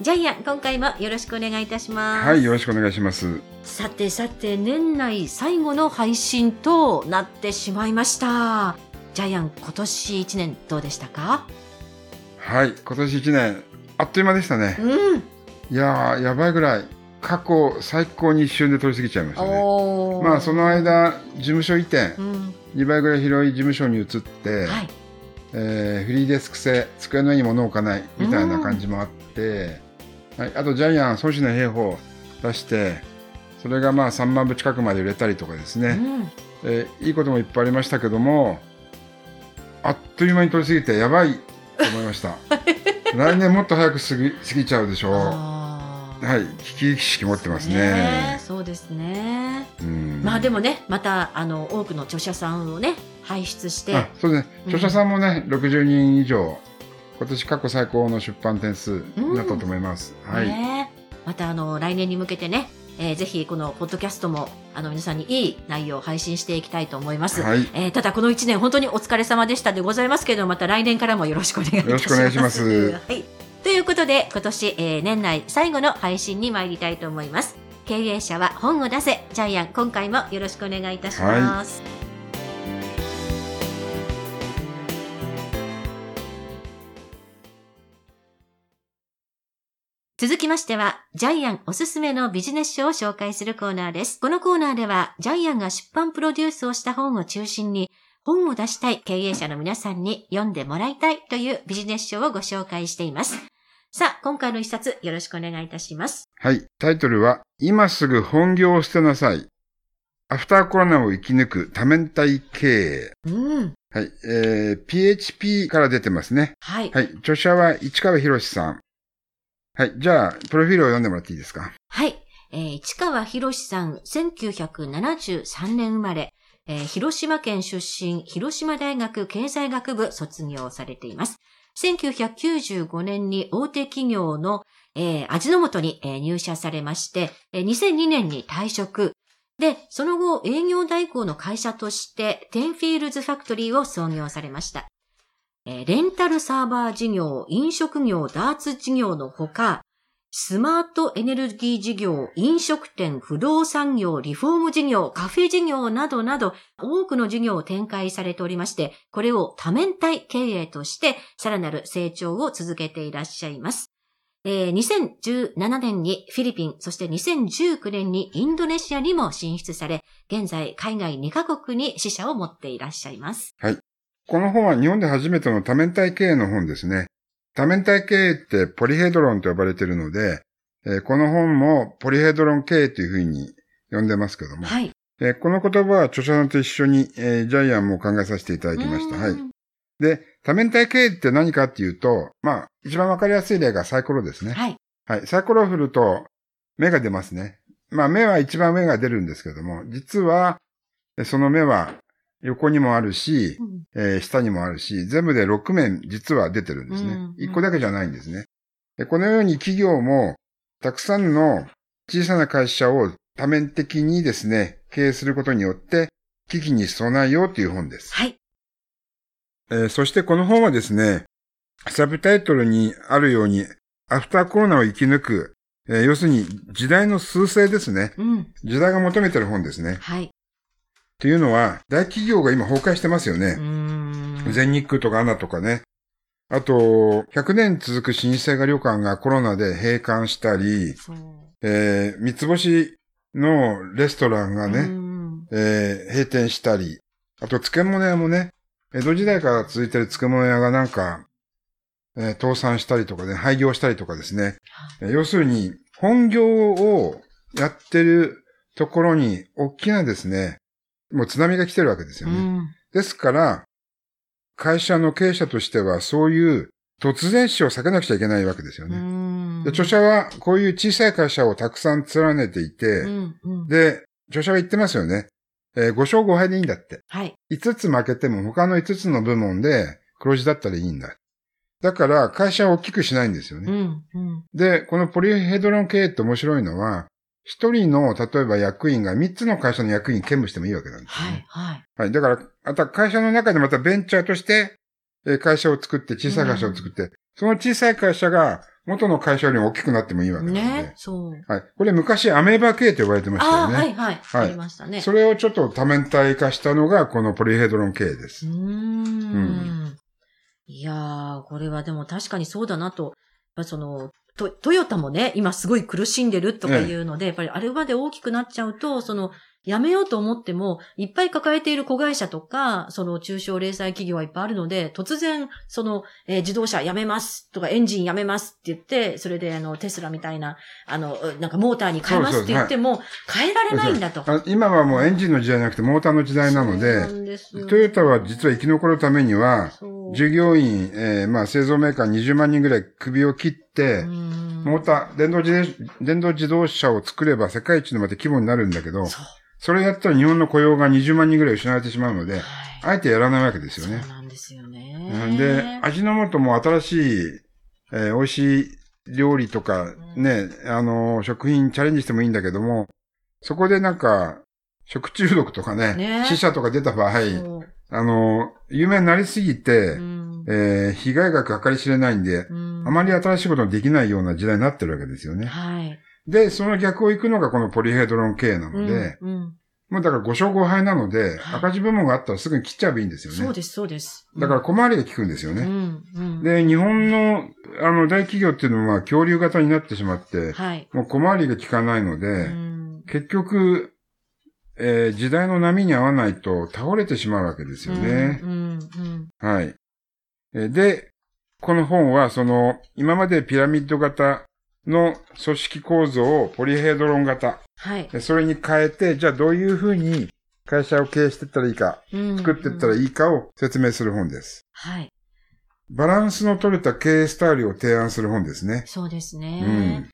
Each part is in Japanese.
ジャイアン今回もよろしくお願いいたします。はいよろしくお願いします。さてさて年内最後の配信となってしまいました。ジャイアン今年1年どうでしたか？はい今年1年あっという間でしたね。うん。いやーやばいぐらい過去最高に一瞬で通り過ぎちゃいましたね。まあその間事務所移転うん。2倍ぐらい広い事務所に移って、はい。えーフリーデスク製机の上に物を置かないみたいな感じもあって、はい、あとジャイアン孫子の兵法出してそれがまあ3万部近くまで売れたりとかですね、うん。えーいいこともいっぱいありましたけどもあっという間に通り過ぎてやばいと思いました。来年もっと早く過ぎ過ぎちゃうでしょう。はい。危機意識持ってますね。ねそうですね。うん。まあでもねまたあの多くの著者さんをね輩出して。あそうですね。うん。著者さんもね、60人以上今年過去最高の出版点数になったと思います、はい、ねまたあの来年に向けてね、えーぜひこのポッドキャストもあの皆さんにいい内容を配信していきたいと思います。はいえーただこの1年本当にお疲れ様でしたでございますけれどもまた来年からもよろしくお願いいたします。よろしくお願いしますはい、ということで今年、えー年内最後の配信に参りたいと思います。経営者は本を出せジャイアン今回もよろしくお願いいたします。続きましては、ジャイアンおすすめのビジネス書を紹介するコーナーです。このコーナーでは、ジャイアンが出版プロデュースをした本を中心に、本を出したい経営者の皆さんに読んでもらいたいというビジネス書をご紹介しています。さあ、今回の一冊よろしくお願いいたします。はい、タイトルは今すぐ本業を捨てなさいアフターコロナを生き抜く多面体経営うん。はい、えー、PHP から出てますねはい。はい、著者は市川博さんはい、じゃあプロフィールを読んでもらっていいですか？はい。えー市川裕さん、1973年生まれ、えー広島県出身、広島大学経済学部卒業されています。1995年に大手企業の、えー味の素に、えー入社されまして、えー2002年に退職。で、その後営業代行の会社として、テンフィールズファクトリーを創業されました。レンタルサーバー事業、飲食業、ダーツ事業のほか、スマートエネルギー事業、飲食店、不動産業、リフォーム事業、カフェ事業などなど、多くの事業を展開されておりまして、これを多面体経営として、さらなる成長を続けていらっしゃいます。えー2017年にフィリピン、そして2019年にインドネシアにも進出され、現在海外2カ国に支社を持っていらっしゃいます。はいこの本は日本で初めての多面体経営の本ですね。多面体経営ってポリヘドロンと呼ばれているので、えーこの本もポリヘドロン経営というふうに呼んでますけども、はい。えーこの言葉は著者さんと一緒に、えージャイアンも考えさせていただきました。はい。うんで、多面体経営って何かっていうと、まあ、一番わかりやすい例がサイコロですね。はい。はい。サイコロを振ると、目が出ますね。まあ、目は一番目が出るんですけども、実は、えその目は横にもあるし、うんえー下にもあるし、全部で6面実は出てるんですねうん。1個だけじゃないんですね。でこのように企業も、たくさんの小さな会社を多面的にですね、経営することによって、危機に備えようという本です。はい。えーそしてこの本はですね、サブタイトルにあるように、アフターコロナを生き抜く、えー要するに時代の趨勢ですね。うん。時代が求めてる本ですね。はい。というのは、大企業が今崩壊してますようね。全日空とかアナとかね。あと、100年続く老舗が旅館がコロナで閉館したり。えー三つ星のレストランがうね、んえー閉店したり、あと漬物屋もね、江戸時代から続いてる漬物屋がなんか、えー倒産したりとかね、廃業したりとかですね。えー要するに、本業をやってるところに、大きなですね、もう津波が来てるわけですよね。うん。ですから、会社の経営者としては、そういう突然死を避けなくちゃいけないわけですようね。著者は、こういう小さい会社をたくさん連ねていて、うんうんで、著者は言ってますよね。えー5勝5敗でいいんだって。はい。5つ負けても他の5つの部門で黒字だったらいいんだ。だから会社を大きくしないんですよね。うん。うん。で、このポリヘドロン経営って面白いのは、一人の、例えば役員が三つの会社の役員兼務してもいいわけなんですよね。はい。はい。はい。だから、また会社の中でまたベンチャーとして、えー会社を作って、小さい会社を作って、その小さい会社が元の会社よりも大きくなってもいいわけなんで。ね。そう。はい。これ昔アメーバ経営と呼ばれてましたああ、よね。はいはい。はいありましたね。それをちょっと多面体化したのが、このポリヘドロン経営ですうー。ん。いやー、これはでも確かにそうだなと。やっぱその、トトヨタもね、今すごい苦しんでるとかいうので、やっぱりあれまで大きくなっちゃうと、その、やめようと思っても、いっぱい抱えている子会社とか、その中小零細企業はいっぱいあるので、突然、その、えー自動車やめますとか、エンジンやめますって言って、それであの、テスラみたいな、あの、なんかモーターに変えますって言っても、変えられないんだと。あ今はもうエンジンの時代じゃなくてモーターの時代なので、んでトヨタは実は生き残るためには、従業員、えーまあ製造メーカー20万人ぐらい首を切って、うん。モーター、電動自動電動自動車を作れば世界一のまた規模になるんだけど、それやったら日本の雇用が20万人ぐらい失われてしまうので、はい。あえてやらないわけですよね。そう。なんですようね。んで、味の素も新しい、えー美味しい料理とかね、あのー食品チャレンジしてもいいんだけども、そこでなんか、食中毒とかね、ね。死者とか出た場合、あのー有名になりすぎて、うんえー被害額計り知れないんで、うんあまり新しいことのできないような時代になってるわけですよね。はい。で、その逆を行くのがこのポリヘドロン経営なので、うんうんもうだから5勝5敗なので、はい赤字部門があったらすぐに切っちゃえばいいんですよね。そうです、そうです。だから小回りが効くんですよね。うんうんで、日本の、あの、大企業っていうのは恐竜型になってしまって、はい。もう小回りが効かないので、うん結局、えー時代の波に合わないと倒れてしまうわけですよね。うんうんはい。えーで、この本は、その、今までピラミッド型の組織構造をポリヘドロン型、はい。えそれに変えて、じゃあどういうふうに会社を経営していったらいいか、作っていったらい。いいかを説明する本です。はい。バランスの取れた経営スタイルを提案する本ですね。そうですうねん。。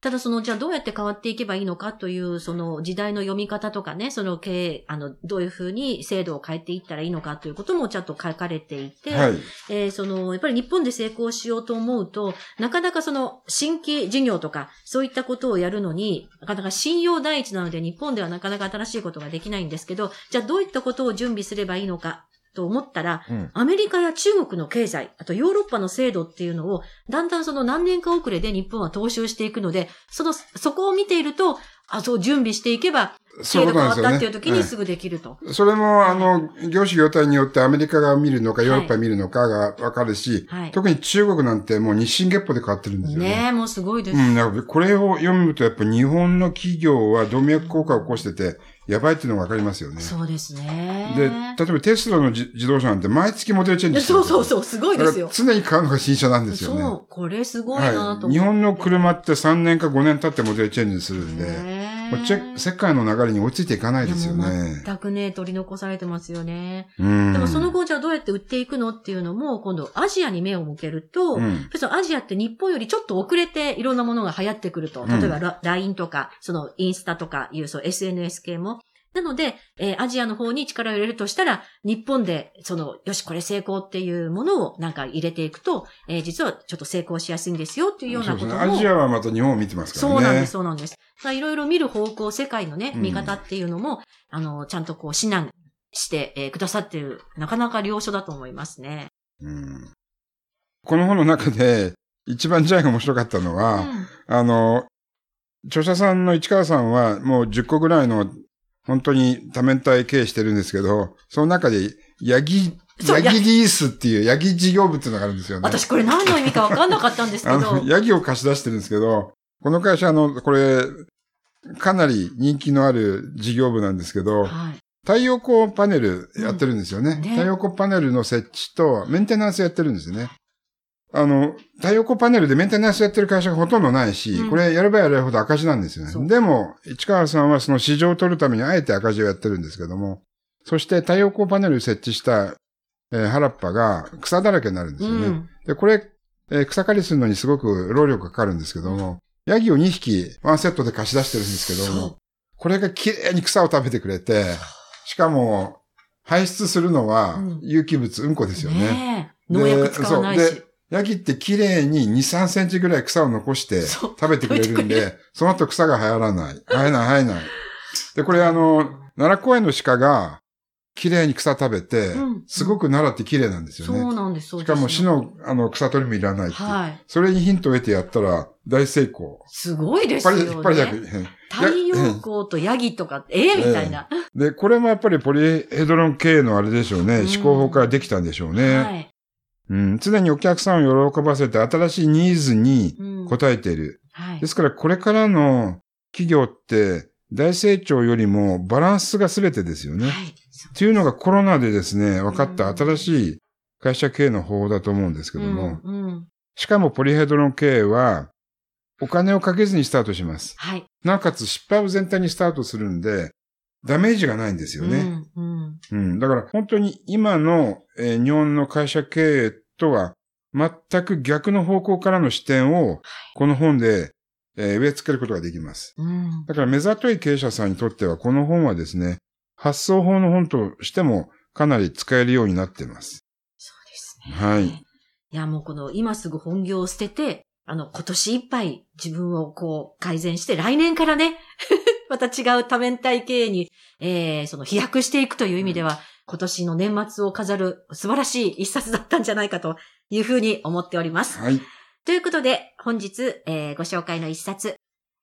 ただその、じゃあどうやって変わっていけばいいのかという、その時代の読み方とかね、その経営、あの、どういうふうに制度を変えていったらいいのかということもちゃんと書かれていて、はい。えーその、やっぱり日本で成功しようと思うと、なかなかその、新規事業とか、そういったことをやるのに、なかなか信用第一なので、日本ではなかなか新しいことができないんですけど、じゃあどういったことを準備すればいいのか、と思ったら、うん。アメリカや中国の経済、あとヨーロッパの制度っていうのを、だんだんその何年か遅れで日本は踏襲していくので、その、そこを見ていると、あ、そう準備していけば、制度。変わったっていう時にすぐできると。それも、あの、業種業態によってアメリカが見るのか、ヨーロッパが見るのかがわかるし、はい。特に中国なんてもう日進月歩で変わってるんですよね。ねえ、もうすごいです。うん、だからこれを読むとやっぱ日本の企業は動脈硬化を起こしてて、やばいっていうのがわかりますよね。そうですね。で、例えばテスラの自自動車なんて毎月モデルチェンジしてるそうそうそう、すごいですよ常に買うのが新車なんですよね。そう、これすごいなと思って。はい。日本の車って3年か5年経ってモデルチェンジするんで、世界の流れに追いついていかないですよねう。全くね、取り残されてますよね。うん。でもその後じゃあどうやって売っていくのっていうのも、今度アジアに目を向けると、うんアジアって日本よりちょっと遅れていろんなものが流行ってくると。うん例えばラ LINE とか、そのインスタとかいうそう SNS 系も。なので、えーアジアの方に力を入れるとしたら、日本で、その、よし、これ成功っていうものをなんか入れていくと、えー実はちょっと成功しやすいんですよっていうような。ことも。アジアはまた日本を見てますからね。そうなんです、そうなんです。まあいろいろ見る方向、世界のね、うん見方っていうのも、あの、ちゃんとこう、指南して、えーくださっている、なかなか良書だと思いますね。うんこの本の中で一番ジャイが面白かったのは、うんあの、著者さんの市川さんはもう10個ぐらいの本当に多面体経営してるんですけど、その中でヤギ、ヤギリースっていうヤギ事業部っていうのがあるんですよね。私これ何の意味か分かんなかったんですけ あどの、。ヤギを貸し出してるんですけど、この会社あの、これ、かなり人気のある事業部なんですけど、はい。太陽光パネルやってるんですよね。うんね太陽光パネルの設置とメンテナンスやってるんですよね。あの、太陽光パネルでメンテナンスやってる会社がほとんどないし、うんこれやればやるほど赤字なんですよね。でも、市川さんはその市場を取るためにあえて赤字をやってるんですけども、そして太陽光パネル設置した、えー原っぱが草だらけになるんですよね。うん。で、これ、えー草刈りするのにすごく労力がかかるんですけども、ヤギを2匹ワンセットで貸し出してるんですけどそも、これが綺麗に草を食べてくれて、しかも、排出するのはうん有機物、うんこですよね。ねえ農薬使わないし。ヤギって綺麗に2、3センチぐらい草を残して食べてくれるんで、その後草が生えらない。生えない、生えない。で、これあの、奈良公園の鹿が綺麗に草食べて、うんすごく奈良って綺麗なんですよそね。うなんです、そうしですかも市のあの草取りもいらないっていう。はい。それにヒントを得てやったら大成功。すごいですよ引っ張り、引っ張り。太陽光とヤギとか、ええみたいな。で、これもやっぱりポリヘドロン系のあれでしょうね。うん思考法からできたんでしょうね。はい。うん、常にお客さんを喜ばせて新しいニーズにうん応えている。はいで。すからこれからの企業って大成長よりもバランスが全てですよね。はい。っていうのがコロナでですね、分かったうん新しい会社経営の方法だと思うんですけども、うんうんしかもポリヘドロン経営はお金をかけずにスタートします。はい。なおかつ失敗を全体にスタートするんで、ダメージがないんですよね。うんうんうん。だから本当に今の、えー日本の会社経営とは全く逆の方向からの視点をこの本で、えー植え付けることができます。うんだから目ざとい経営者さんにとってはこの本はですね、発想法の本としてもかなり使えるようになっています。そうですね。はい。いや、もうこの今すぐ本業を捨てて、あの、今年いっぱい自分をこう改善して、来年からね、また違う多面体経営に、えー、その飛躍していくという意味では、今年の年末を飾る素晴らしい一冊だったんじゃないかというふうに思っております。はい。ということで、本日、えーご紹介の一冊、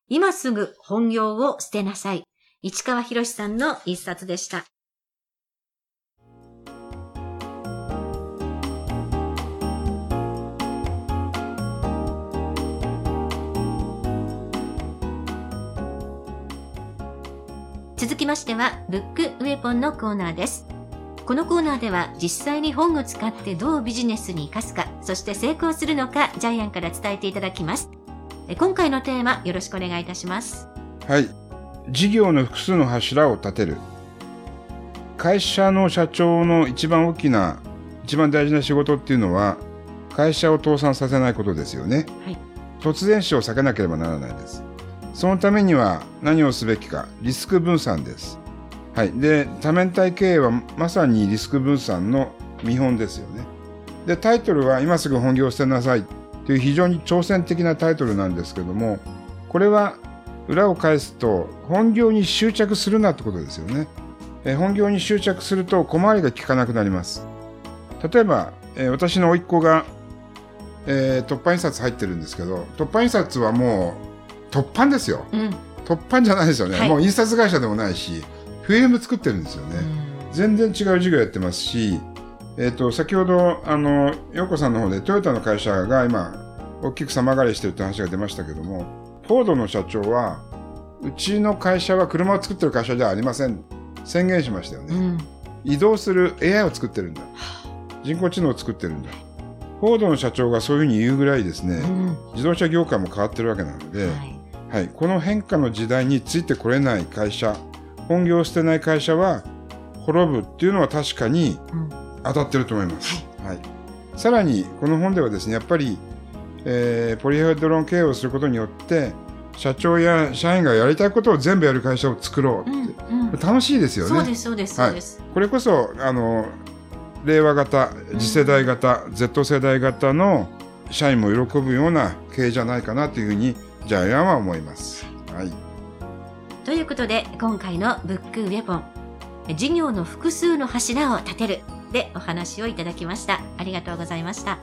今すぐ本業を捨てなさい。市川博さんの一冊でした。続きましては、ブックウェポンのコーナーです。このコーナーでは実際に本を使ってどうビジネスに活かすか、そして成功するのか、ジャイアンから伝えていただきます。え今回のテーマ、よろしくお願いいたします。はい。事業の複数の柱を立てる。会社の社長の一番大きな、一番大事な仕事っていうのは、会社を倒産させないことですよね。はい突然死を避けなければならないです。そのためには何をすべきか、リスク分散です。はい。で、多面体経営はまさにリスク分散の見本ですよね。で、タイトルは今すぐ本業を捨てなさいという非常に挑戦的なタイトルなんですけども、これは裏を返すと本業に執着するなってことですよね。え本業に執着すると小回りが利かなくなります。例えば、え私の甥っ子が、えー突版印刷入ってるんですけど、突版印刷はもう突版ですよ。うん。突版じゃないですよね。はいもう印刷会社でもないし、フィルム作ってるんですよね。全然違う事業やってますし、えっ、と、先ほど、あの、洋子さんの方でトヨタの会社が今、大きく様変わりしてるって話が出ましたけども、フォードの社長は、うちの会社は車を作ってる会社ではありません。宣言しましたよね。うん。移動する AI を作ってるんだ。人工知能を作ってるんだ。フォードの社長がそういうふうに言うぐらいですね、うん。自動車業界も変わってるわけなので、はい。はい、この変化の時代についてこれない会社、本業を捨てない会社は滅ぶっていうのは確かにうん。当たってると思います。はい。さらに、この本ではですね、やっぱり、えーポリヘドロン経営をすることによって、社長や社員がやりたいことを全部やる会社を作ろうって。うん。うん。楽しいですよね。そうです、そうです、そうです。これこそ、あの、令和型、次世代型、Z 世代型の社員も喜ぶような経営じゃないかなというふうに、ジャイアンは思います。はい。ということで、今回のブックウェポン、事業の複数の柱を立てるでお話をいただきました。ありがとうございました。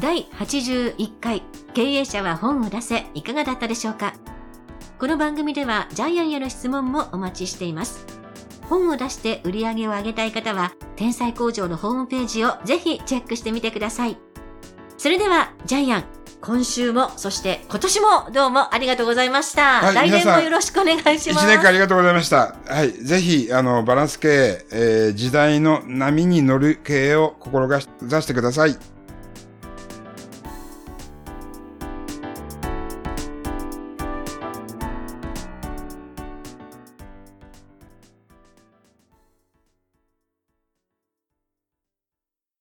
第81回経営者は本を出せいかがだったでしょうか？この番組ではジャイアンへの質問もお待ちしています。本を出して売り上げを上げたい方は、天才工場のホームページをぜひチェックしてみてください。それでは、ジャイアン、今週も、そして今年もどうもありがとうございました。はい来年もよろしくお願いします。一年間ありがとうございました。はい。ぜひ、あの、バランス経営、えー時代の波に乗る経営を志してください。